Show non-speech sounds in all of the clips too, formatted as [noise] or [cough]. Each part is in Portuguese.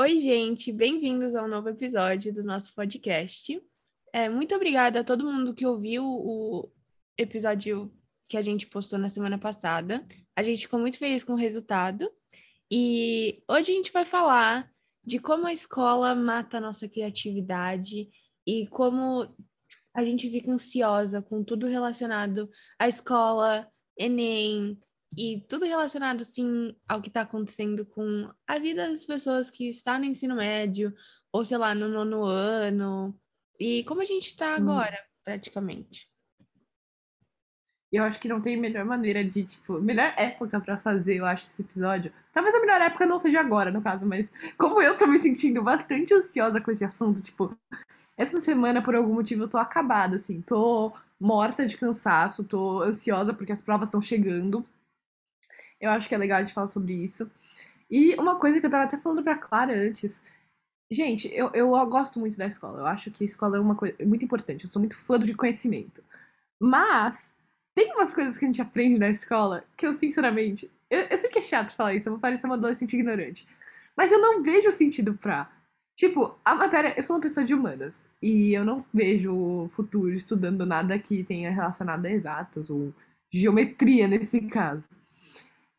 Oi, gente, bem-vindos ao novo episódio do nosso podcast. É, muito obrigada a todo mundo que ouviu o episódio que a gente postou na semana passada. A gente ficou muito feliz com o resultado. E hoje a gente vai falar de como a escola mata a nossa criatividade e como a gente fica ansiosa com tudo relacionado à escola, Enem e tudo relacionado, assim, ao que está acontecendo com a vida das pessoas que estão no ensino médio ou, sei lá, no nono ano e como a gente está hum. agora, hum. praticamente. Eu acho que não tem melhor maneira de, tipo, melhor época para fazer, eu acho, esse episódio. Talvez a melhor época não seja agora, no caso, mas como eu tô me sentindo bastante ansiosa com esse assunto, tipo, essa semana, por algum motivo, eu tô acabada, assim, tô morta de cansaço, tô ansiosa porque as provas estão chegando. Eu acho que é legal de falar sobre isso. E uma coisa que eu tava até falando pra Clara antes. Gente, eu, eu gosto muito da escola. Eu acho que a escola é uma coisa muito importante. Eu sou muito fã de conhecimento. Mas tem umas coisas que a gente aprende na escola que eu, sinceramente. Eu, eu sei que é chato falar isso, eu vou parecer uma adolescente ignorante. Mas eu não vejo sentido pra. Tipo, a matéria. Eu sou uma pessoa de humanas. E eu não vejo futuro estudando nada que tenha relacionado a exatas ou geometria nesse caso.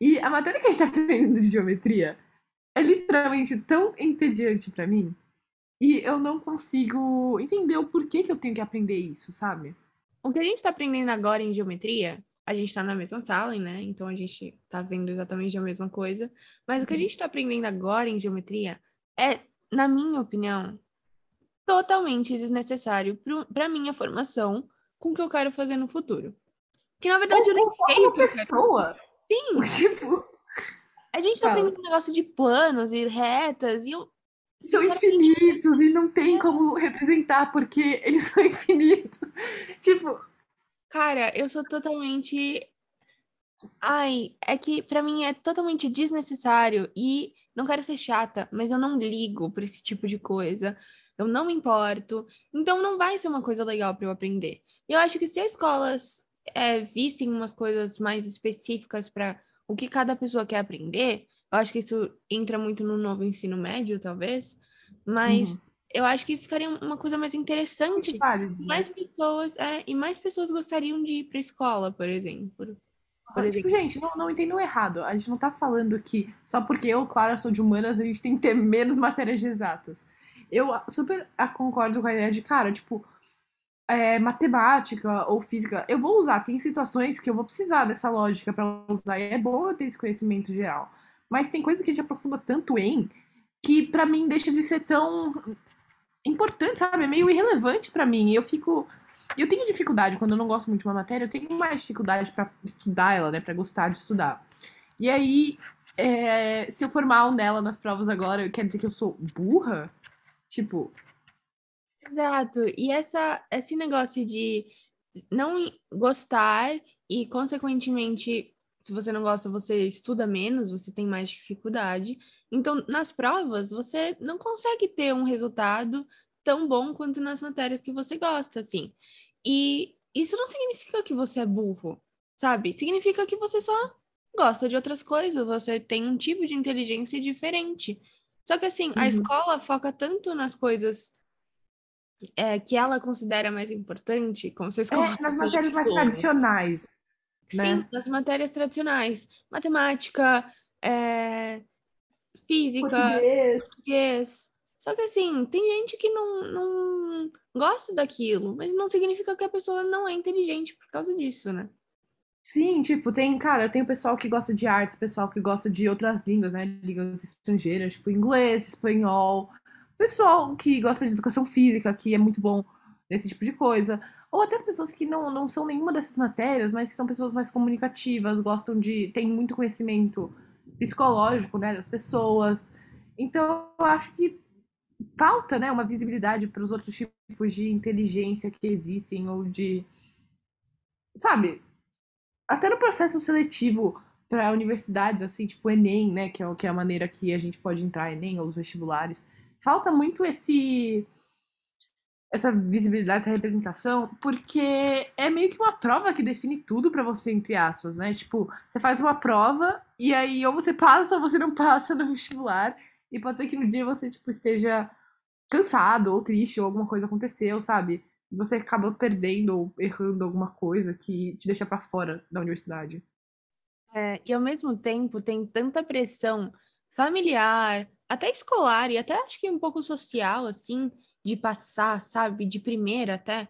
E a matéria que a gente tá aprendendo de geometria é literalmente tão entediante para mim. E eu não consigo entender o porquê que eu tenho que aprender isso, sabe? O que a gente está aprendendo agora em geometria, a gente está na mesma sala, né? Então a gente está vendo exatamente a mesma coisa. Mas o que a uhum. gente está aprendendo agora em geometria é, na minha opinião, totalmente desnecessário para minha formação com o que eu quero fazer no futuro. Que na verdade eu, eu nem sei o que pessoa. eu quero. Sim. [laughs] Tipo. A gente tá aprendendo um negócio de planos e retas e eu são infinitos e não tem como representar porque eles [laughs] são infinitos. Tipo. Cara, eu sou totalmente. Ai, é que para mim é totalmente desnecessário e não quero ser chata, mas eu não ligo pra esse tipo de coisa. Eu não me importo. Então não vai ser uma coisa legal para eu aprender. Eu acho que se as escolas é, vissem umas coisas mais específicas para o que cada pessoa quer aprender, eu acho que isso entra muito no novo ensino médio, talvez, mas uhum. eu acho que ficaria uma coisa mais interessante. Válido, né? Mais pessoas, é, e mais pessoas gostariam de ir para escola, por exemplo. Por tipo, exemplo. Tipo, gente, não, não entendam errado. A gente não tá falando que só porque eu, Clara, sou de humanas, a gente tem que ter menos matérias de exatas. Eu super concordo com a ideia de, cara, tipo, é, matemática ou física, eu vou usar. Tem situações que eu vou precisar dessa lógica para usar. E é bom eu ter esse conhecimento geral. Mas tem coisa que a gente aprofunda tanto em que para mim deixa de ser tão importante, sabe? É meio irrelevante para mim. Eu fico. Eu tenho dificuldade, quando eu não gosto muito de uma matéria, eu tenho mais dificuldade para estudar ela, né? Pra gostar de estudar. E aí, é, se eu for mal nela nas provas agora, quer dizer que eu sou burra? Tipo. Exato. E essa, esse negócio de não gostar e, consequentemente, se você não gosta, você estuda menos, você tem mais dificuldade. Então, nas provas, você não consegue ter um resultado tão bom quanto nas matérias que você gosta, assim. E isso não significa que você é burro, sabe? Significa que você só gosta de outras coisas, você tem um tipo de inteligência diferente. Só que, assim, uhum. a escola foca tanto nas coisas é, que ela considera mais importante, como vocês é, nas matérias mais tradicionais. Né? Sim, nas matérias tradicionais. Matemática, é, física, português. português. Só que assim, tem gente que não, não gosta daquilo, mas não significa que a pessoa não é inteligente por causa disso, né? Sim, tipo, tem, cara, tem o pessoal que gosta de artes, pessoal que gosta de outras línguas, né? Línguas estrangeiras, tipo inglês, espanhol. Pessoal que gosta de educação física, que é muito bom nesse tipo de coisa. Ou até as pessoas que não, não são nenhuma dessas matérias, mas são pessoas mais comunicativas, gostam de. têm muito conhecimento psicológico, né, das pessoas. Então, eu acho que falta, né, uma visibilidade para os outros tipos de inteligência que existem ou de. Sabe? Até no processo seletivo para universidades, assim, tipo Enem, né, que é, que é a maneira que a gente pode entrar, Enem ou os vestibulares. Falta muito esse essa visibilidade, essa representação, porque é meio que uma prova que define tudo para você, entre aspas, né? Tipo, você faz uma prova e aí ou você passa ou você não [laughs] passa no vestibular. E pode ser que no dia você, tipo, esteja cansado ou triste ou alguma coisa aconteceu, sabe? E você acaba perdendo ou errando alguma coisa que te deixa para fora da universidade. É, e ao mesmo tempo tem tanta pressão familiar, até escolar e até acho que um pouco social, assim, de passar, sabe? De primeira até,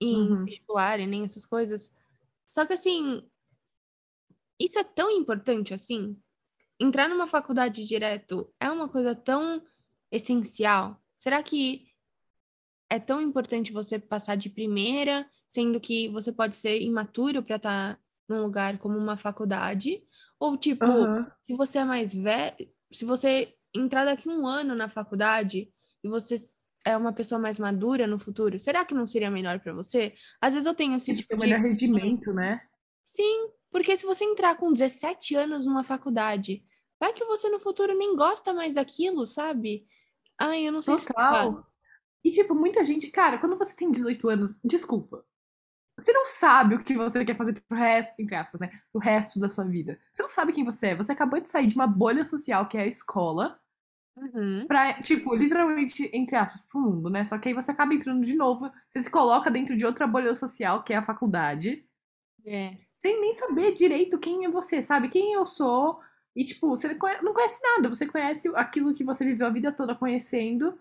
em uhum. vestibular e nem essas coisas. Só que assim, isso é tão importante assim. Entrar numa faculdade direto é uma coisa tão essencial. Será que é tão importante você passar de primeira, sendo que você pode ser imaturo para estar tá num lugar como uma faculdade? Ou, tipo, uhum. se você é mais velho, se você entrar daqui um ano na faculdade e você é uma pessoa mais madura no futuro, será que não seria melhor para você? Às vezes eu tenho esse tipo de... melhor rendimento, né? Sim, porque se você entrar com 17 anos numa faculdade, vai que você no futuro nem gosta mais daquilo, sabe? Ai, eu não sei Total. Se... E, tipo, muita gente. Cara, quando você tem 18 anos, desculpa. Você não sabe o que você quer fazer pro resto, entre aspas, né? Pro resto da sua vida. Você não sabe quem você é. Você acabou de sair de uma bolha social que é a escola. Uhum. Pra, tipo, literalmente, entre aspas, pro mundo, né? Só que aí você acaba entrando de novo. Você se coloca dentro de outra bolha social, que é a faculdade. É. Sem nem saber direito quem é você, sabe? Quem eu sou. E, tipo, você não conhece nada. Você conhece aquilo que você viveu a vida toda conhecendo.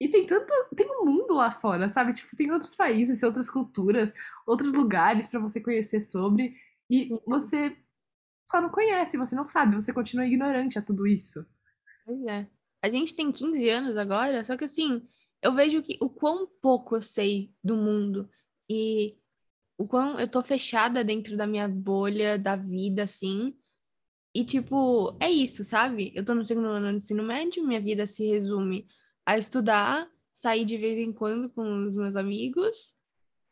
E tem tanto. Tem um mundo lá fora, sabe? Tipo, tem outros países, outras culturas, outros lugares para você conhecer sobre. E você só não conhece, você não sabe, você continua ignorante a tudo isso. Pois é. A gente tem 15 anos agora, só que assim, eu vejo que o quão pouco eu sei do mundo e o quão eu tô fechada dentro da minha bolha da vida, assim. E, tipo, é isso, sabe? Eu tô no segundo ano do ensino médio, minha vida se resume a estudar, sair de vez em quando com os meus amigos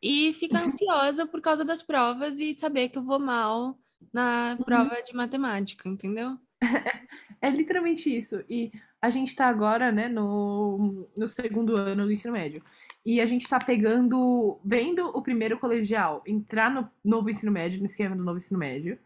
e ficar ansiosa por causa das provas e saber que eu vou mal na uhum. prova uhum. de matemática, entendeu? [laughs] É literalmente isso. E a gente tá agora, né, no, no segundo ano do ensino médio. E a gente tá pegando, vendo o primeiro colegial entrar no novo ensino médio, no esquema do novo ensino médio.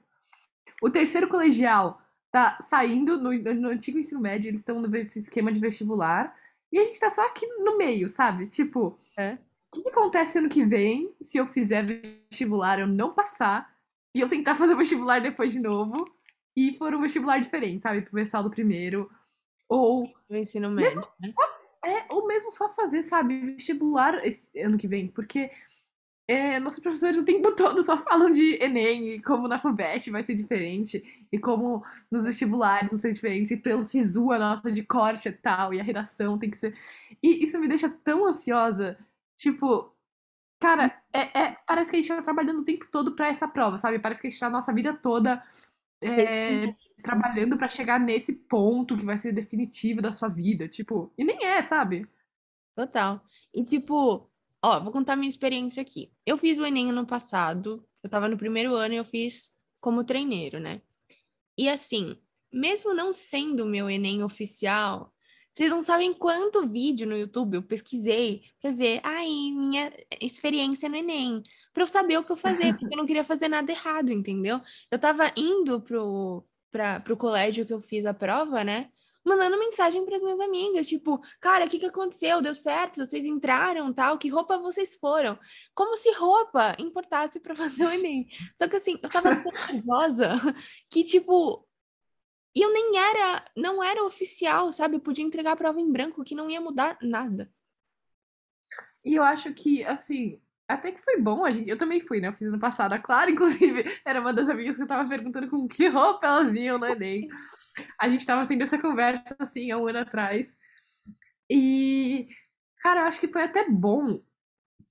O terceiro colegial tá saindo no, no antigo ensino médio, eles estão no esquema de vestibular. E a gente tá só aqui no meio, sabe? Tipo, é. o que, acontece ano que vem se eu fizer vestibular, eu não passar, e eu tentar fazer vestibular depois de novo, e for um vestibular diferente, sabe? Pro pessoal do primeiro. Ou. O ensino médio. Mesmo, né? só, é, ou mesmo só fazer, sabe, vestibular esse ano que vem, porque é, nossos professores o tempo todo só falam de Enem e como na FUVEST vai ser diferente, e como nos vestibulares vão ser diferentes, e pelo SISU a nota de corte e tal, e a redação tem que ser. E isso me deixa tão ansiosa. Tipo, cara, é, é parece que a gente tá trabalhando o tempo todo para essa prova, sabe? Parece que a gente tá a nossa vida toda é, trabalhando para chegar nesse ponto que vai ser definitivo da sua vida. Tipo, e nem é, sabe? Total. E tipo Ó, vou contar minha experiência aqui. Eu fiz o Enem ano passado, eu tava no primeiro ano e eu fiz como treineiro, né? E assim, mesmo não sendo o meu Enem oficial, vocês não sabem quanto vídeo no YouTube eu pesquisei para ver, ai, minha experiência no Enem, para eu saber o que eu fazer, [laughs] porque eu não queria fazer nada errado, entendeu? Eu tava indo pro, pra, pro colégio que eu fiz a prova, né? Mandando mensagem para as minhas amigas, tipo, cara, o que, que aconteceu? Deu certo? Vocês entraram, tal? Que roupa vocês foram? Como se roupa importasse para [laughs] fazer o Enem. Só que assim, eu tava tão [laughs] nervosa que, tipo, e eu nem era, não era oficial, sabe? Eu podia entregar a prova em branco, que não ia mudar nada. E eu acho que, assim, até que foi bom, a gente, eu também fui, né? Eu fiz ano passado. A Clara, [laughs] inclusive, era uma das amigas que tava perguntando com que roupa elas iam no Enem. A gente tava tendo essa conversa, assim, há um ano atrás. E, cara, eu acho que foi até bom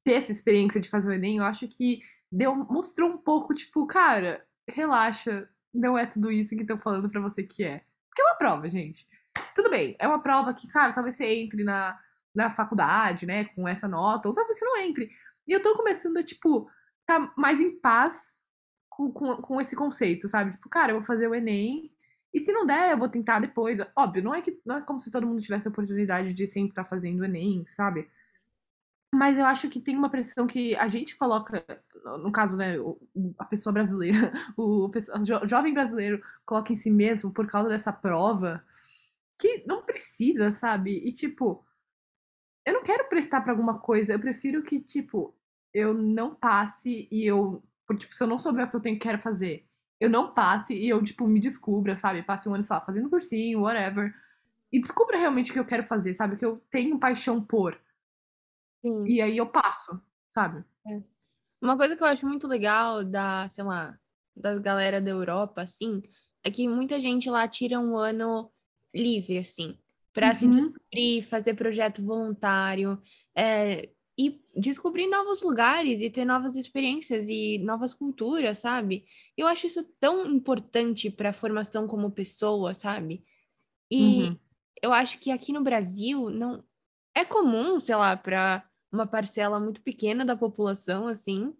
ter essa experiência de fazer o Enem. Eu acho que deu, mostrou um pouco, tipo, cara, relaxa, não é tudo isso que estão falando para você que é. Porque é uma prova, gente. Tudo bem, é uma prova que, cara, talvez você entre na, na faculdade, né, com essa nota, ou talvez você não entre. E eu tô começando a, tipo, tá mais em paz com, com, com esse conceito, sabe? Tipo, cara, eu vou fazer o Enem. E se não der, eu vou tentar depois. Óbvio, não é que não é como se todo mundo tivesse a oportunidade de sempre estar tá fazendo o Enem, sabe? Mas eu acho que tem uma pressão que a gente coloca, no caso, né, a pessoa brasileira, [laughs] o, o jovem brasileiro coloca em si mesmo por causa dessa prova, que não precisa, sabe? E, tipo, eu não quero prestar pra alguma coisa, eu prefiro que, tipo, eu não passe e eu. Tipo, se eu não souber o que eu tenho quero fazer, eu não passe e eu, tipo, me descubra, sabe? Passe um ano, sei lá, fazendo cursinho, whatever. E descubra realmente o que eu quero fazer, sabe? Que eu tenho paixão por. Sim. E aí eu passo, sabe? É. Uma coisa que eu acho muito legal da, sei lá, da galera da Europa, assim, é que muita gente lá tira um ano livre, assim, para uhum. se descobrir, fazer projeto voluntário, é, e descobrir novos lugares e ter novas experiências e novas culturas, sabe? Eu acho isso tão importante para a formação como pessoa, sabe? E uhum. eu acho que aqui no Brasil não é comum, sei lá, para uma parcela muito pequena da população, assim,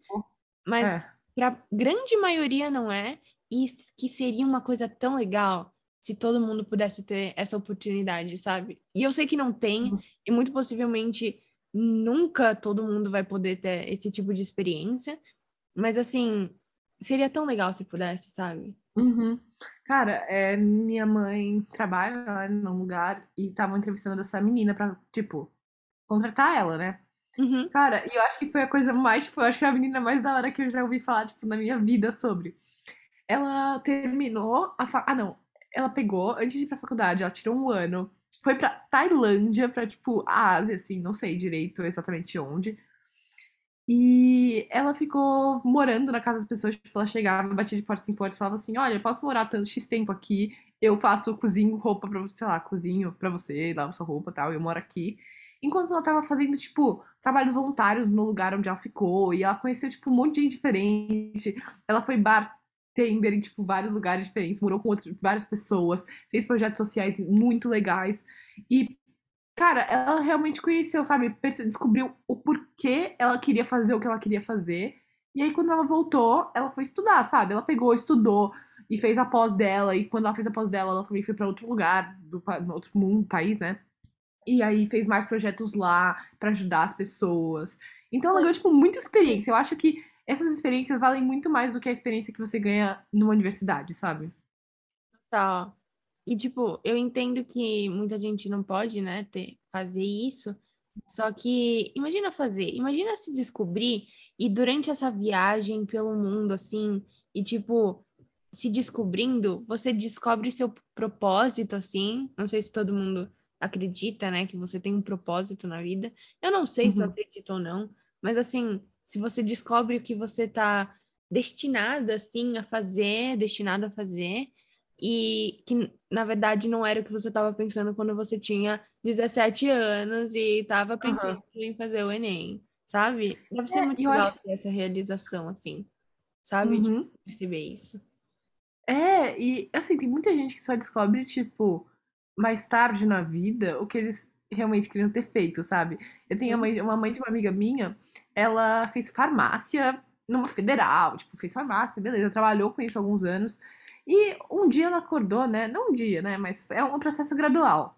mas é. para grande maioria não é, e que seria uma coisa tão legal se todo mundo pudesse ter essa oportunidade, sabe? E eu sei que não tem, uhum. e muito possivelmente nunca todo mundo vai poder ter esse tipo de experiência, mas assim, seria tão legal se pudesse, sabe? Uhum. Cara, é, minha mãe trabalha lá num lugar e estavam entrevistando essa menina pra, tipo, contratar ela, né? Uhum. Cara, e eu acho que foi a coisa mais, tipo, eu acho que é a menina mais da hora que eu já ouvi falar, tipo, na minha vida sobre. Ela terminou a fa... Ah, não. Ela pegou, antes de ir pra faculdade, ela tirou um ano foi pra Tailândia, pra, tipo, a Ásia, assim, não sei direito exatamente onde. E ela ficou morando na casa das pessoas, tipo, ela chegava, batia de porta em porta e falava assim, olha, posso morar tanto X tempo aqui, eu faço, cozinho roupa pra, sei lá, cozinho pra você, lavo sua roupa e tal, eu moro aqui. Enquanto ela tava fazendo, tipo, trabalhos voluntários no lugar onde ela ficou, e ela conheceu, tipo, um monte de gente diferente. Ela foi bar Tinder em, tipo, vários lugares diferentes, morou com outras, várias pessoas, fez projetos sociais muito legais. E, cara, ela realmente conheceu, sabe? Descobriu o porquê ela queria fazer o que ela queria fazer. E aí, quando ela voltou, ela foi estudar, sabe? Ela pegou, estudou e fez a pós dela. E quando ela fez a pós dela, ela também foi para outro lugar, do, outro mundo, país, né? E aí fez mais projetos lá para ajudar as pessoas. Então ela ganhou, tipo, muita experiência. Eu acho que essas experiências valem muito mais do que a experiência que você ganha numa universidade, sabe? Tá. E, tipo, eu entendo que muita gente não pode, né, ter, fazer isso. Só que, imagina fazer, imagina se descobrir e durante essa viagem pelo mundo, assim, e, tipo, se descobrindo, você descobre seu propósito, assim. Não sei se todo mundo acredita, né, que você tem um propósito na vida. Eu não sei uhum. se eu uhum. acredito ou não, mas, assim, se você descobre o que você está destinada assim a fazer, destinado a fazer, e que na verdade não era o que você estava pensando quando você tinha 17 anos e estava pensando uhum. em fazer o Enem, sabe? Deve ser é, muito legal acho... essa realização, assim, sabe? Uhum. De perceber isso. É, e assim, tem muita gente que só descobre, tipo, mais tarde na vida o que eles realmente queriam ter feito, sabe? Eu tenho mãe, uma mãe de uma amiga minha, ela fez farmácia numa federal, tipo, fez farmácia, beleza, trabalhou com isso há alguns anos. E um dia ela acordou, né? Não um dia, né? Mas é um processo gradual.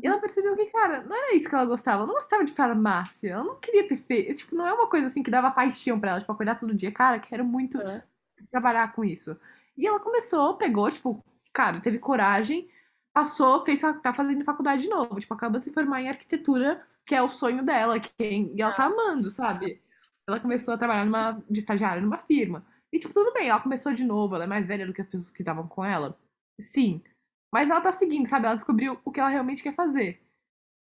E ela uhum. percebeu que, cara, não era isso que ela gostava. Ela não gostava de farmácia. Ela não queria ter feito. Tipo, não é uma coisa assim que dava paixão para ela, tipo, acordar todo dia. Cara, quero muito é. trabalhar com isso. E ela começou, pegou, tipo, cara, teve coragem passou, fez, tá fazendo faculdade de novo. Tipo, acaba de se formar em arquitetura, que é o sonho dela, que, e ela tá amando, sabe? Ela começou a trabalhar numa, de estagiária numa firma. E, tipo, tudo bem, ela começou de novo, ela é mais velha do que as pessoas que estavam com ela. Sim. Mas ela tá seguindo, sabe? Ela descobriu o que ela realmente quer fazer.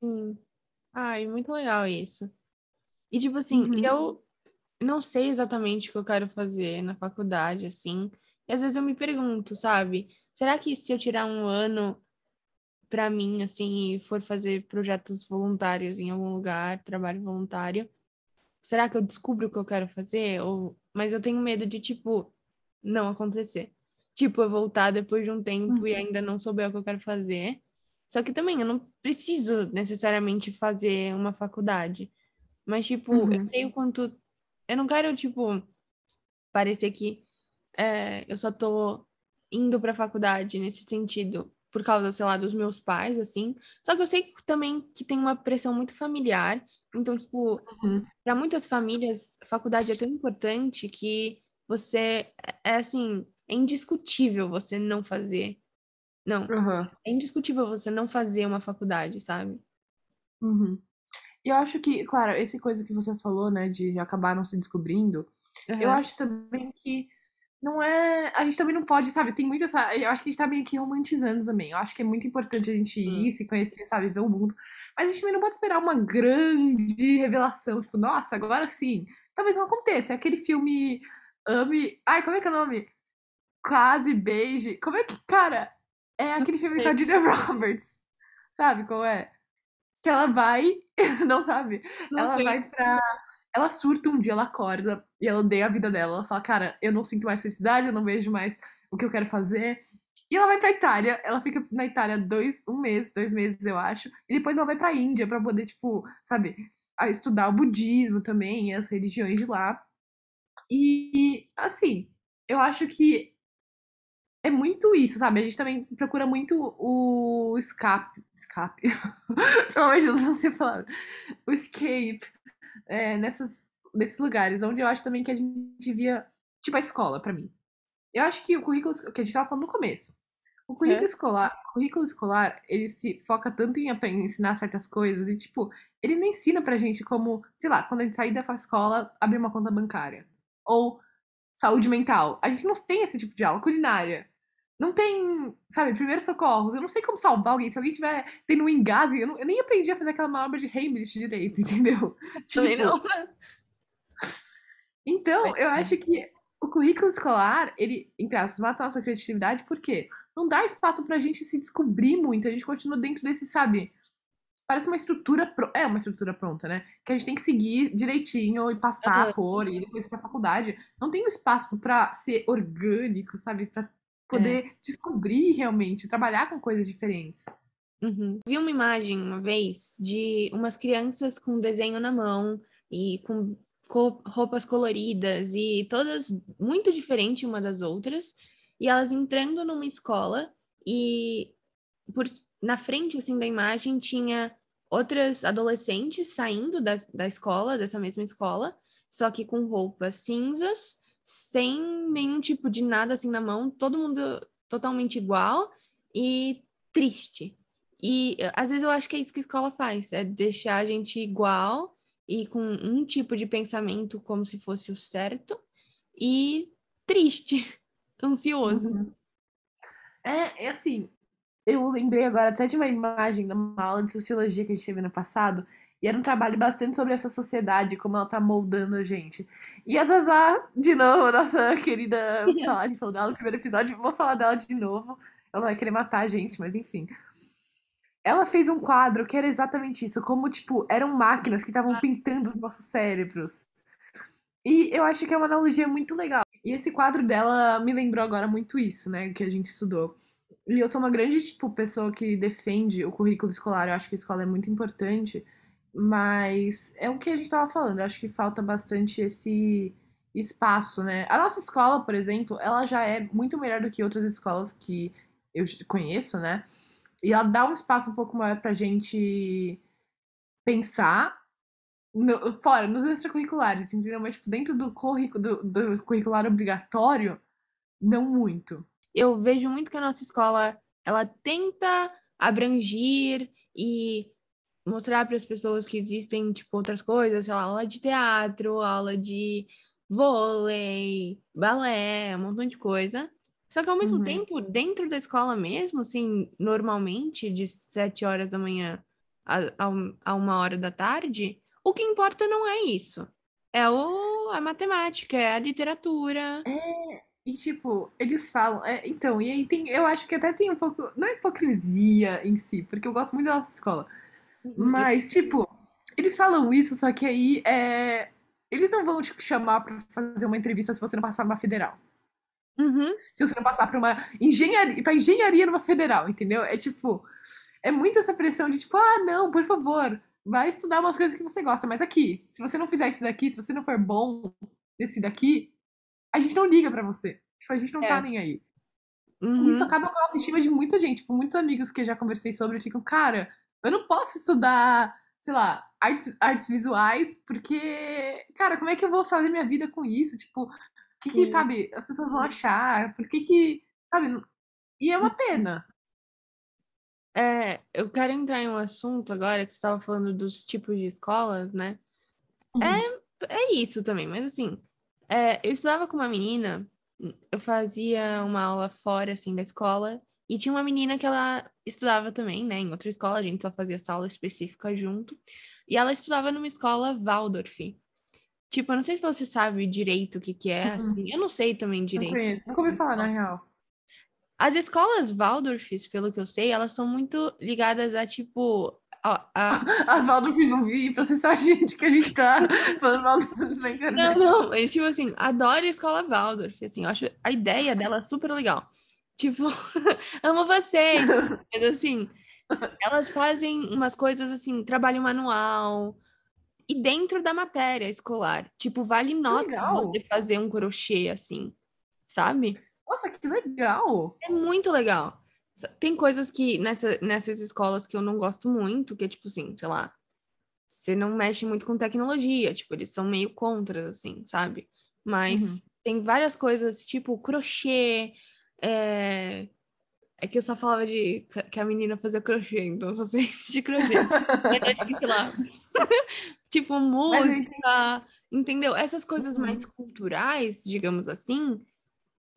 Sim. Ai, muito legal isso. E, tipo assim, uhum. eu não sei exatamente o que eu quero fazer na faculdade, assim. E às vezes eu me pergunto, sabe? Será que se eu tirar um ano para mim, assim, e for fazer projetos voluntários em algum lugar, trabalho voluntário, será que eu descubro o que eu quero fazer? Ou... Mas eu tenho medo de, tipo, não acontecer. Tipo, eu voltar depois de um tempo uhum. e ainda não souber o que eu quero fazer. Só que também eu não preciso necessariamente fazer uma faculdade. Mas, tipo, uhum. eu sei o quanto. Eu não quero, tipo, parecer que é, eu só tô indo pra faculdade nesse sentido por causa, sei lá, dos meus pais, assim. Só que eu sei também que tem uma pressão muito familiar. Então, tipo, uhum. para muitas famílias, a faculdade é tão importante que você é assim, é indiscutível você não fazer Não, Aham. é indiscutível você não fazer uma faculdade, sabe? Uhum. E eu acho que, claro, esse coisa que você falou, né, de acabar não se descobrindo, eu acho também que não é. A gente também não pode, sabe? Tem muita essa. Eu acho que a gente tá meio que romantizando também. Eu acho que é muito importante a gente Hum. ir, se conhecer, sabe? Ver o mundo. Mas a gente também não pode esperar uma grande revelação. Tipo, nossa, agora sim. Talvez não aconteça. É aquele filme Ame. Ai, como é que é o nome? Quase Beije. Como é que. Cara, é aquele filme com a Julia [laughs] Roberts. Sabe qual é? Que ela vai. [laughs] Não sabe? Não ela sei. vai pra. Ela surta um dia, ela acorda e ela odeia a vida dela. Ela fala, cara, eu não sinto mais felicidade, eu não vejo mais o que eu quero fazer. E ela vai pra Itália, ela fica na Itália dois, um mês, dois meses, eu acho. E depois ela vai pra Índia pra poder, tipo, sabe, estudar o budismo também, as religiões de lá. E, assim, eu acho que é muito isso, sabe? A gente também procura muito o escape. Escape. [laughs] Pelo amor de Deus, eu não sei a palavra. O escape é, nessas, nesses lugares, onde eu acho também que a gente devia. Tipo a escola, pra mim. Eu acho que o currículo que a gente tava falando no começo. O currículo É. escolar, o currículo escolar, ele se foca tanto em ensinar certas coisas e, tipo, ele não ensina pra gente como, sei lá, quando a gente sair da escola, abrir uma conta bancária. Ou saúde mental. A gente não tem esse tipo de aula. Culinária. Não tem, sabe, primeiros socorros. Eu não sei como salvar alguém. Se alguém tiver tendo um engasgue, eu, não- eu nem aprendi a fazer aquela manobra de Heimlich direito, [laughs] entendeu? Também Tipo, não. Então, eu acho que o currículo escolar, ele, entre aspas, mata a nossa criatividade, porque não dá espaço pra gente se descobrir muito. A gente continua dentro desse, sabe? Parece uma estrutura. Pro... É uma estrutura pronta, né? Que a gente tem que seguir direitinho e passar Aham. a cor e depois ir pra faculdade. Não tem um espaço pra ser orgânico, sabe? Pra poder descobrir realmente, trabalhar com coisas diferentes. Uhum. Vi uma imagem uma vez de umas crianças com desenho na mão e com co- roupas coloridas e todas muito diferentes uma das outras, e elas entrando numa escola e por, na frente assim da imagem tinha outras adolescentes saindo da, da escola, dessa mesma escola, só que com roupas cinzas, sem nenhum tipo de nada assim na mão, todo mundo totalmente igual e triste. E eh, às vezes eu acho que é isso que a escola faz, é deixar a gente igual e com um tipo de pensamento como se fosse o certo e triste, [laughs] ansioso. Uhum. É, é assim, eu lembrei agora até de uma imagem uma aula de sociologia que a gente teve no passado, e era um trabalho bastante sobre essa sociedade, como ela tá moldando a gente. E a Zazá, de novo, nossa querida, falar, a gente falou dela no primeiro episódio, vou falar dela de novo. Ela vai querer matar a gente, mas enfim. Ela fez um quadro que era exatamente isso, como, tipo, eram máquinas que estavam pintando os nossos cérebros. E eu acho que é uma analogia muito legal. E esse quadro dela me lembrou agora muito isso, né, que a gente estudou. E eu sou uma grande, tipo, pessoa que defende o currículo escolar. Eu acho que a escola é muito importante, mas é o que a gente tava falando. Eu acho que falta bastante esse espaço, né? A nossa escola, por exemplo, ela já é muito melhor do que outras escolas que eu conheço, né? E ela dá um espaço um pouco maior pra gente pensar no- fora, nos extracurriculares, entendeu? Mas, tipo, dentro do, do, do curricular obrigatório, não muito. Eu vejo muito que a nossa escola, ela tenta abrangir e mostrar para as pessoas que existem, tipo, outras coisas, sei lá, aula de teatro, aula de vôlei, balé, um montão de coisa. Só que ao mesmo Uhum. tempo, dentro da escola mesmo, assim, normalmente, de sete horas da manhã a, a, a uma hora da tarde, o que importa não é isso. É o, a matemática, é a literatura. E, tipo, eles falam. é, então, e aí tem. Eu acho que até tem um pouco. Não é hipocrisia em si, porque eu gosto muito da nossa escola. Mas, tipo, eles falam isso, só que aí é, eles não vão te chamar pra fazer uma entrevista se você não passar numa federal. Uhum. Se você não passar pra uma engenharia, pra engenharia numa federal, entendeu? É tipo, é muito essa pressão de tipo, ah, não, por favor, vai estudar umas coisas que você gosta, mas aqui, se você não fizer isso daqui, se você não for bom nesse daqui, a gente não liga pra você. Tipo, a gente não É. tá nem aí. Uhum. Isso acaba com a autoestima de muita gente. Tipo, muitos amigos que eu já conversei sobre ficam, cara, eu não posso estudar, sei lá, artes, artes visuais, porque, cara, como é que eu vou fazer minha vida com isso? Tipo, o que, que sabe, as pessoas vão achar? Por que que, sabe? E é uma pena. É, eu quero entrar em um assunto agora que você estava falando dos tipos de escolas, né? Uhum. É, é isso também, mas assim, é, eu estudava com uma menina, eu fazia uma aula fora, assim, da escola, e tinha uma menina que ela estudava também, né, em outra escola, a gente só fazia essa aula específica junto, e ela estudava numa escola Waldorf. Tipo, eu não sei se você sabe direito o que que é, Uhum. assim, eu não sei também Não direito. conheço. Nunca ouvi falar, na real. As escolas Waldorfs, pelo que eu sei, elas são muito ligadas a, tipo, a, a- [laughs] As Waldorfs vão vir processar a gente que a gente tá [laughs] falando Waldorfs na internet. Não, não, mas tipo assim, adoro a escola Waldorf, assim, eu acho a ideia dela super legal. Tipo, [laughs] amo vocês, [laughs] mas assim, elas fazem umas coisas assim, trabalho manual e dentro da matéria escolar. Tipo, vale nota legal. você fazer um crochê assim, sabe? Nossa, que legal! É muito legal. Tem coisas que nessa, nessas escolas que eu não gosto muito, que é tipo assim, sei lá, você não mexe muito com tecnologia, tipo, eles são meio contras, assim, sabe? Mas Uhum. tem várias coisas, tipo crochê, é... é que eu só falava de que a menina fazia crochê, então eu só sei [laughs] de crochê. [laughs] Sei lá, [laughs] tipo música, entendeu? Essas coisas Uhum. mais culturais, digamos assim,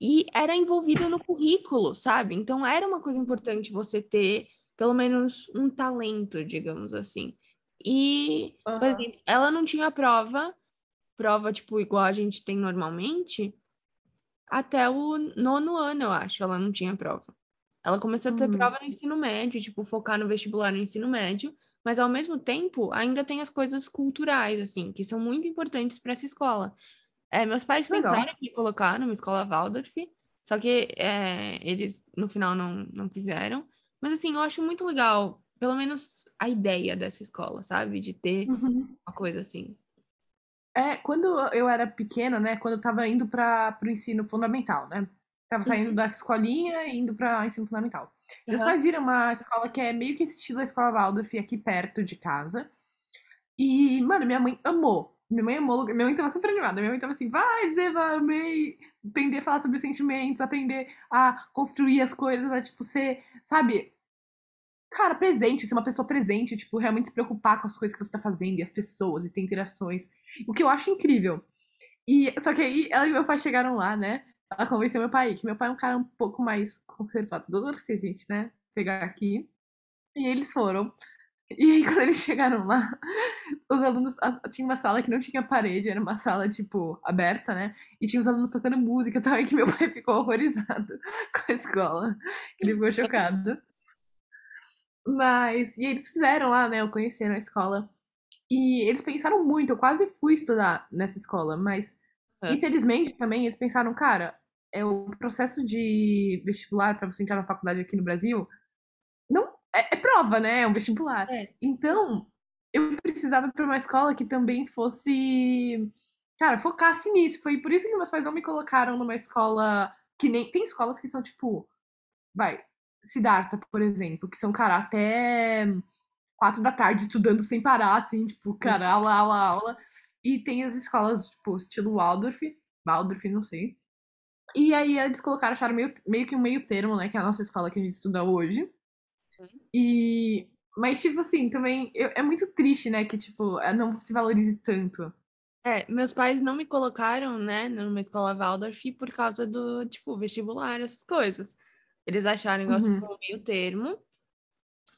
e era envolvido no currículo, sabe? Então era uma coisa importante você ter pelo menos um talento, digamos assim. E, por Aham. exemplo, ela não tinha prova, prova tipo igual a gente tem normalmente, até o nono ano, eu acho, ela não tinha prova. Ela começou a ter Uhum. prova no ensino médio, tipo, focar no vestibular no ensino médio, mas ao mesmo tempo ainda tem as coisas culturais, assim, que são muito importantes para essa escola. É, meus pais Legal. pensaram em me colocar numa escola Waldorf, só que é, eles no final não, não quiseram. Mas assim, eu acho muito legal, pelo menos a ideia dessa escola, sabe? De ter Uhum. uma coisa assim. É, quando eu era pequena, né? Quando eu tava indo para o ensino fundamental, né? Tava saindo da escolinha e indo para ensino fundamental. Meus Aham. pais viram uma escola que é meio que esse estilo da escola Waldorf aqui perto de casa. E, mano, minha mãe amou. Minha mãe amou. Minha mãe tava super animada. Minha mãe tava assim, vai, Zeva, amei. Aprender a falar sobre sentimentos, aprender a construir as coisas, a, tipo, ser, sabe? Cara, presente, ser uma pessoa presente, tipo, realmente se preocupar com as coisas que você tá fazendo e as pessoas e ter interações. O que eu acho incrível. E, só que aí ela e meu pai chegaram lá, né? Ela convenceu meu pai, que meu pai é um cara um pouco mais conservador, se a gente, né, pegar aqui. E eles foram. E aí, [laughs] quando eles chegaram lá, os alunos. Tinha uma sala que não tinha parede, era uma sala, tipo, aberta, né? E tinha os alunos tocando música também, que meu [laughs] pai ficou horrorizado [laughs] com a escola. Ele ficou chocado. Mas. E eles fizeram lá, né? Conheceram a escola. E eles pensaram muito, eu quase fui estudar nessa escola, mas. É. Infelizmente também eles pensaram, cara, é o processo de vestibular para você entrar na faculdade aqui no Brasil não é, é prova, né? É um vestibular. É. Então, eu precisava para uma escola que também fosse, cara, focasse nisso. Foi por isso que meus pais não me colocaram numa escola que nem tem escolas que são tipo, vai, Siddhartha, por exemplo, que são, cara, até quatro da tarde estudando sem parar, assim, tipo, cara, aula, aula, aula. E tem as escolas, tipo, estilo Waldorf, Waldorf, não sei. E aí eles colocaram, acharam meio, meio que um meio termo, né? Que é a nossa escola que a gente estuda hoje. E. Mas, tipo assim, também eu- é muito triste, né? Que, tipo, é, não se valorize tanto. É, meus pais não me colocaram, né, numa escola Waldorf por causa do, tipo, vestibular, essas coisas. Eles acharam que Uhum. um meio termo.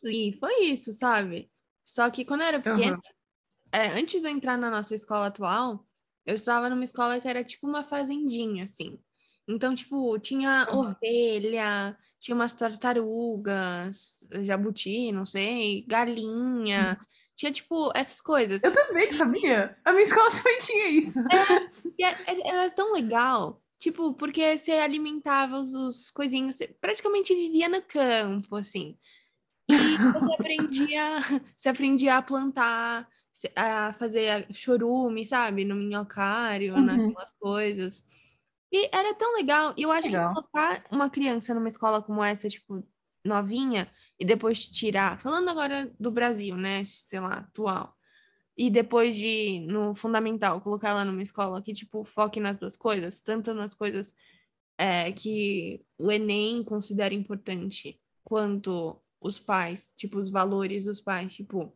E foi isso, sabe? Só que quando eu era pequena, é, antes de eu entrar na nossa escola atual, eu estava numa escola que era tipo uma fazendinha, assim. Então, tipo, tinha Aham. ovelha, tinha umas tartarugas, jabuti, não sei, galinha. Tinha, tipo, essas coisas. Eu também, sabia? A minha escola [laughs] também tinha isso. E é- é- era tão legal, tipo, porque você alimentava os, os coisinhos, você praticamente vivia no campo, assim. E você [laughs] aprendia, você aprendia a plantar, a fazer chorume, sabe? No minhocário, Uhum. naquelas coisas. E era tão legal. E eu acho Legal. que colocar uma criança numa escola como essa, tipo, novinha, e depois tirar, falando agora do Brasil, né? Sei lá, atual. E depois de, no fundamental, colocar ela numa escola que, tipo, foque nas duas coisas, tanto nas coisas é, que o Enem considera importante, quanto os pais, tipo, os valores dos pais, tipo,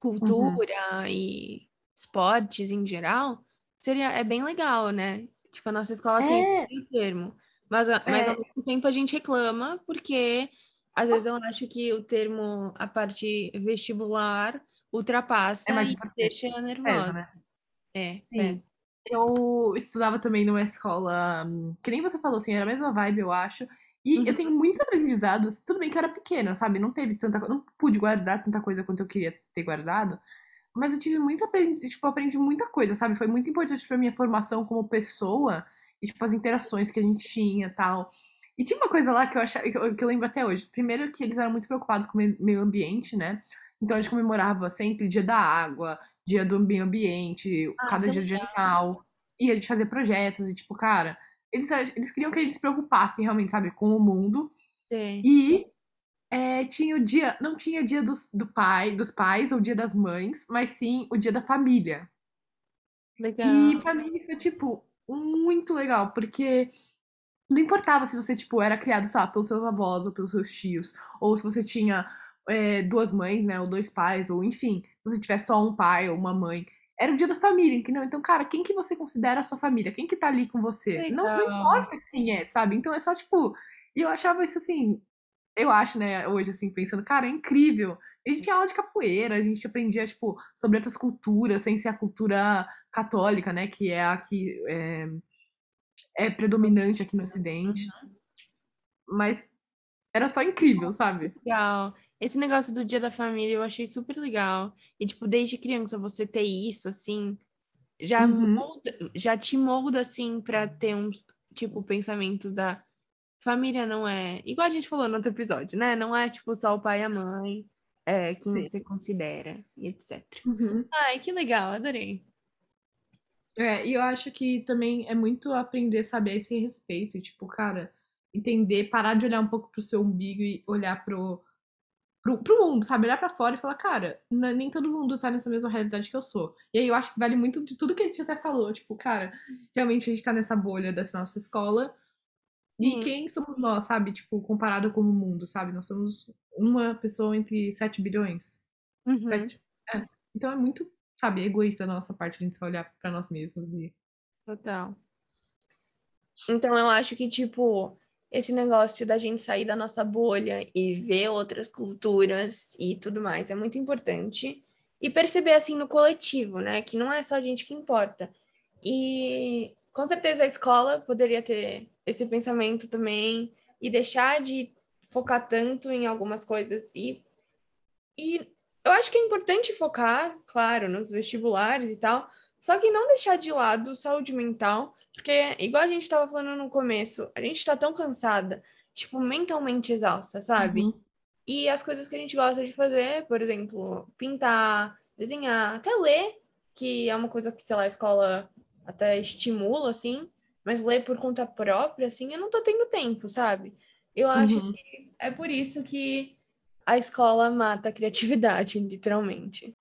cultura uhum. e esportes em geral, seria, é bem legal, né? Tipo, a nossa escola é. tem esse termo. Mas, mas é. ao mesmo tempo a gente reclama, porque às vezes eu acho que o termo, a parte vestibular, ultrapassa é e deixa nervosa. né? É, Sim. É. Eu estudava também numa escola, que nem você falou, assim, era a mesma vibe, eu acho. E uhum. eu tenho muitos aprendizados, tudo bem que eu era pequena, sabe? Não teve tanta não pude guardar tanta coisa quanto eu queria ter guardado. Mas eu tive muita, tipo, aprendi muita coisa, sabe? Foi muito importante pra minha formação como pessoa e, tipo, as interações que a gente tinha tal. E tinha uma coisa lá que eu, achava, que eu, que eu lembro até hoje. Primeiro que eles eram muito preocupados com o meio ambiente, né? Então a gente comemorava sempre dia da água, dia do meio ambiente, ah, cada dia de animal. E a gente fazia projetos e, tipo, cara, eles, eles queriam que a gente se preocupasse realmente, sabe, com o mundo. Sim. E é, tinha o dia, não tinha dia dos, do pai, dos pais ou dia das mães, mas sim o dia da família. Legal. E pra mim isso é, tipo, muito legal, porque não importava se você, tipo, era criado, sabe, pelos seus avós ou pelos seus tios, ou se você tinha é, duas mães, né, ou dois pais, ou enfim, se você tiver só um pai ou uma mãe. Era o dia da família, entendeu? Então, cara, quem que você considera a sua família? Quem que tá ali com você? Não, não, importa quem é, sabe? Então é só, tipo. E eu achava isso assim. Eu acho, né, hoje, assim, pensando, cara, é incrível. A gente tinha aula de capoeira, a gente aprendia, tipo, sobre outras culturas, sem ser a cultura católica, né, que é a que é, é predominante aqui no Ocidente. Uhum. Mas era só incrível, sabe? Legal. Esse negócio do Dia da Família eu achei super legal. E, tipo, desde criança você ter isso, assim, já, uhum. molda, já te molda, assim, pra ter um, tipo, pensamento da família não é. Igual a gente falou no outro episódio, né? Não é, tipo, só o pai e a mãe, é, Sim. você considera, e etc. Uhum. Ai, que legal, adorei. É, e eu acho que também é muito aprender a saber esse respeito, tipo, cara, entender, parar de olhar um pouco pro seu umbigo e olhar pro pro, pro mundo, sabe? Olhar para fora e falar, cara, nem todo mundo tá nessa mesma realidade que eu sou. E aí eu acho que vale muito de tudo que a gente até falou. Tipo, cara, realmente a gente tá nessa bolha dessa nossa escola. E Sim. quem somos nós, sabe? Tipo, comparado com o mundo, sabe? Nós somos uma pessoa entre 7 bilhões. Uhum. É. Então é muito, sabe, egoísta da nossa parte a gente só olhar para nós mesmos. E... Total. Então eu acho que, tipo, esse negócio da gente sair da nossa bolha e ver outras culturas e tudo mais é muito importante. E perceber assim no coletivo, né? Que não é só a gente que importa. E com certeza a escola poderia ter esse pensamento também e deixar de focar tanto em algumas coisas e e eu acho que é importante focar, claro, nos vestibulares e tal, só que não deixar de lado saúde mental porque, igual a gente estava falando no começo, a gente está tão cansada, tipo, mentalmente exausta, sabe? Uhum. E as coisas que a gente gosta de fazer, por exemplo, pintar, desenhar, até ler, que é uma coisa que, sei lá, a escola até estimula, assim, mas ler por conta própria, assim, eu não tô tendo tempo, sabe? Eu acho uhum. que é por isso que a escola mata a criatividade, [laughs] literalmente.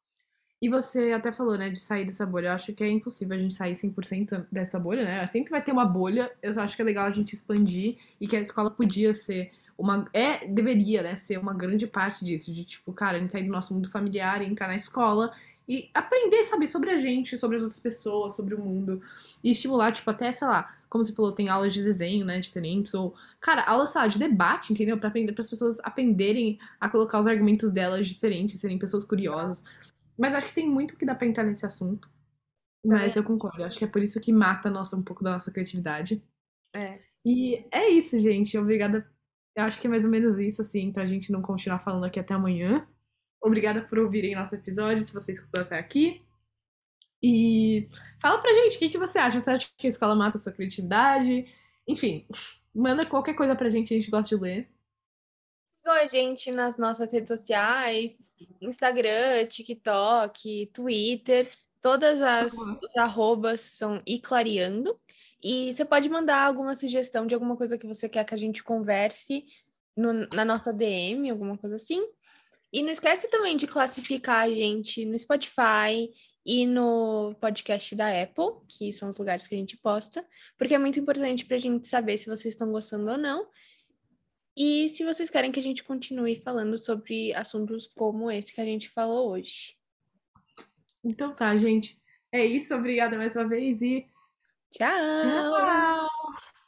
E você até falou, né, de sair dessa bolha. Eu acho que é impossível a gente sair 100% dessa bolha, né? Sempre vai ter uma bolha. Eu acho que é legal a gente expandir e que a escola podia ser uma. É, deveria, né, ser uma grande parte disso. De tipo, cara, a gente sair do nosso mundo familiar e entrar na escola e aprender, saber sobre a gente, sobre as outras pessoas, sobre o mundo. E estimular, tipo, até, sei lá, como você falou, tem aulas de desenho, né, diferentes. Ou, cara, aulas, sei lá, de debate, entendeu? Pra aprender, para as pessoas aprenderem a colocar os argumentos delas diferentes, serem pessoas curiosas. Mas acho que tem muito que dá pra entrar nesse assunto. Mas é. eu concordo. Acho que é por isso que mata nossa, um pouco da nossa criatividade. É. E é isso, gente. Obrigada. Eu acho que é mais ou menos isso, assim, pra gente não continuar falando aqui até amanhã. Obrigada por ouvirem nosso episódio, se vocês escutou até aqui. E fala pra gente o que, que você acha. Você acha que a escola mata a sua criatividade? Enfim, manda qualquer coisa pra gente, a gente gosta de ler. Sigam a gente nas nossas redes sociais, Instagram, TikTok, Twitter, todas as uhum. arrobas são iclariando. E você pode mandar alguma sugestão de alguma coisa que você quer que a gente converse no, na nossa DM, alguma coisa assim. E não esquece também de classificar a gente no Spotify e no podcast da Apple, que são os lugares que a gente posta, porque é muito importante para a gente saber se vocês estão gostando ou não. E se vocês querem que a gente continue falando sobre assuntos como esse que a gente falou hoje. Então tá, gente. É isso. Obrigada mais uma vez e Tchau! tchau!